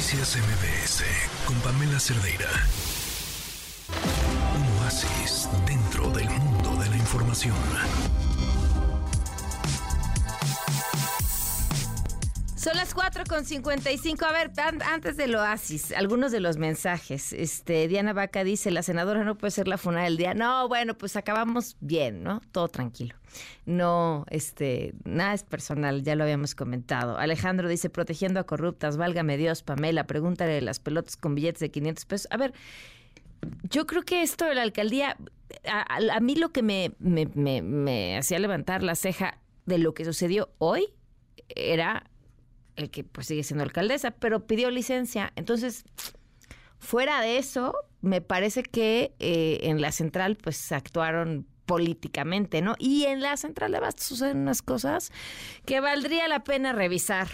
Noticias MBS con Pamela Cerdeira. Un oasis dentro del mundo de la información. Son las 4 con 55. A ver, antes del oasis, algunos de los mensajes. Este, Diana Vaca dice, la senadora no puede ser la funada del día. No, bueno, pues acabamos bien, ¿no? Todo tranquilo. No, este, nada es personal, ya lo habíamos comentado. Alejandro dice, protegiendo a corruptas, válgame Dios, Pamela, pregúntale las pelotas con billetes de 500 pesos. A ver, yo creo que esto de la alcaldía, a, mí lo que me hacía levantar la ceja de lo que sucedió hoy era el que pues sigue siendo alcaldesa, pero pidió licencia. Entonces, fuera de eso, me parece que eh, en la central pues actuaron políticamente, ¿no? Y en la central de Bastos suceden unas cosas que valdría la pena revisar.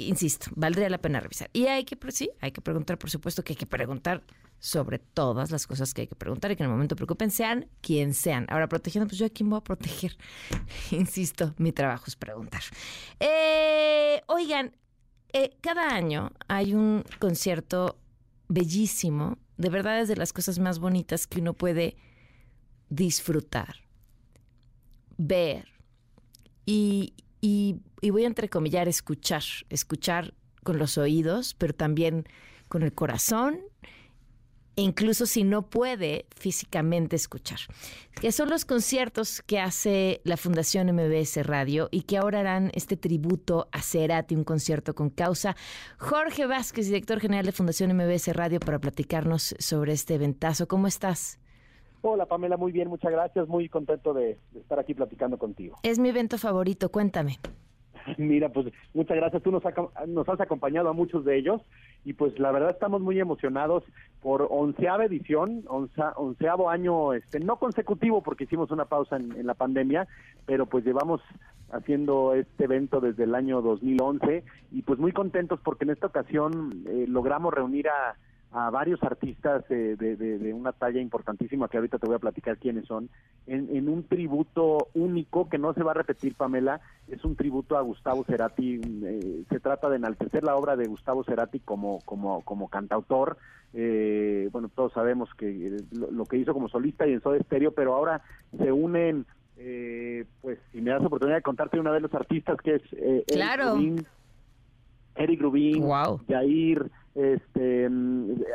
Insisto, valdría la pena revisar. Y hay que, sí, hay que preguntar, por supuesto que hay que preguntar sobre todas las cosas que hay que preguntar y que en el momento preocupen, sean quien sean. Ahora, protegiendo, pues yo a quién voy a proteger. Insisto, mi trabajo es preguntar. Eh, oigan, eh, cada año hay un concierto bellísimo, de verdad es de las cosas más bonitas que uno puede disfrutar, ver y, y, voy a entrecomillar, escuchar, escuchar con los oídos, pero también con el corazón incluso si no puede físicamente escuchar, que son los conciertos que hace la Fundación MBS Radio y que ahora harán este tributo a Cerati, un concierto con causa. Jorge Vázquez, director general de Fundación MBS Radio, para platicarnos sobre este eventazo. ¿Cómo estás? Hola Pamela, muy bien, muchas gracias, muy contento de, de estar aquí platicando contigo. Es mi evento favorito, cuéntame. Mira, pues muchas gracias. Tú nos, nos has acompañado a muchos de ellos y pues la verdad estamos muy emocionados por onceava edición, onceavo año, este, no consecutivo porque hicimos una pausa en, la pandemia, pero pues llevamos haciendo este evento desde el año 2011 y pues muy contentos porque en esta ocasión eh, logramos reunir a a varios artistas de, de, una talla importantísima que ahorita te voy a platicar quiénes son, en, un tributo único que no se va a repetir, Pamela, es un tributo a Gustavo Cerati, eh, se trata de enaltecer la obra de Gustavo Cerati como, como, como cantautor, eh, bueno, todos sabemos que lo, que hizo como solista y en Soda Estéreo, pero ahora se unen, eh, pues si me das oportunidad de contarte una de los artistas que es claro. Eric Rubin, wow. Jair, este,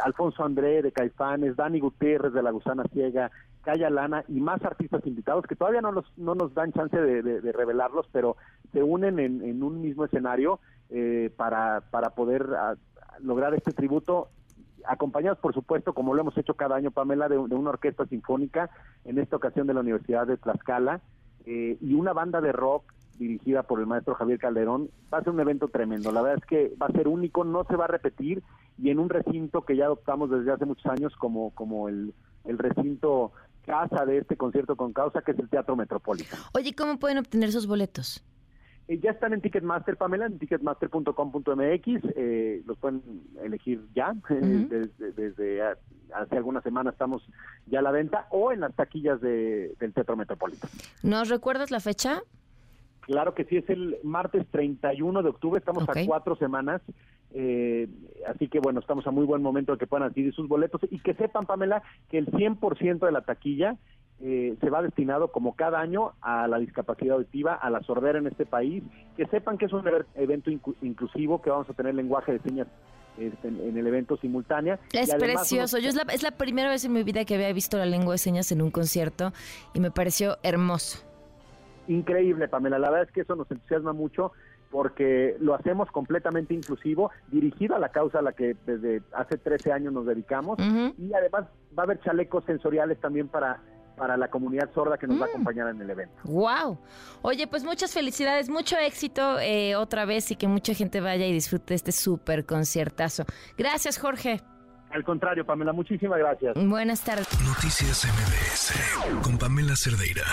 Alfonso André de Caifanes, Dani Gutiérrez de La Gusana Ciega, Calla Lana y más artistas invitados que todavía no nos, no nos dan chance de, revelarlos, pero se unen en, un mismo escenario eh, para, para poder ah, lograr este tributo acompañados por supuesto, como lo hemos hecho cada año, Pamela, de, una orquesta sinfónica, en esta ocasión de la Universidad de Tlaxcala, eh, y una banda de rock dirigida por el maestro Javier Calderón. Va a ser un evento tremendo. La verdad es que va a ser único, no se va a repetir y en un recinto que ya adoptamos desde hace muchos años como, como el, el recinto casa de este concierto con causa, que es el Teatro Metropolitano. Oye, ¿cómo pueden obtener esos boletos? Eh, ya están en Ticketmaster, Pamela, en ticketmaster.com.mx, eh, los pueden elegir ya, desde, desde, hace algunas semanas estamos ya a la venta, o en las taquillas de, del Teatro Metropolitano. ¿Nos recuerdas la fecha? Claro que sí, es el martes 31 de octubre, estamos a cuatro semanas, eh, así que bueno, estamos a muy buen momento de que puedan adquirir sus boletos y que sepan, Pamela, que el 100% de la taquilla eh, se va destinado como cada año a la discapacidad auditiva, a la sordera en este país, que sepan que es un evento inclusivo, que vamos a tener lenguaje de señas este, en, el evento simultánea. Es precioso. Yo es la, es la primera vez en mi vida que había visto la lengua de señas en un concierto y me pareció hermoso increíble, Pamela. La verdad es que eso nos entusiasma mucho porque lo hacemos completamente inclusivo, dirigido a la causa a la que desde hace 13 años nos dedicamos y además va a haber chalecos sensoriales también para para la comunidad sorda que nos va a mm. acompañar en el evento. Wow. Oye, pues muchas felicidades, mucho éxito eh, otra vez y que mucha gente vaya y disfrute este súper conciertazo. Gracias, Jorge. Al contrario, Pamela, muchísimas gracias. Buenas tardes. Noticias MBS con Pamela Cerdeira.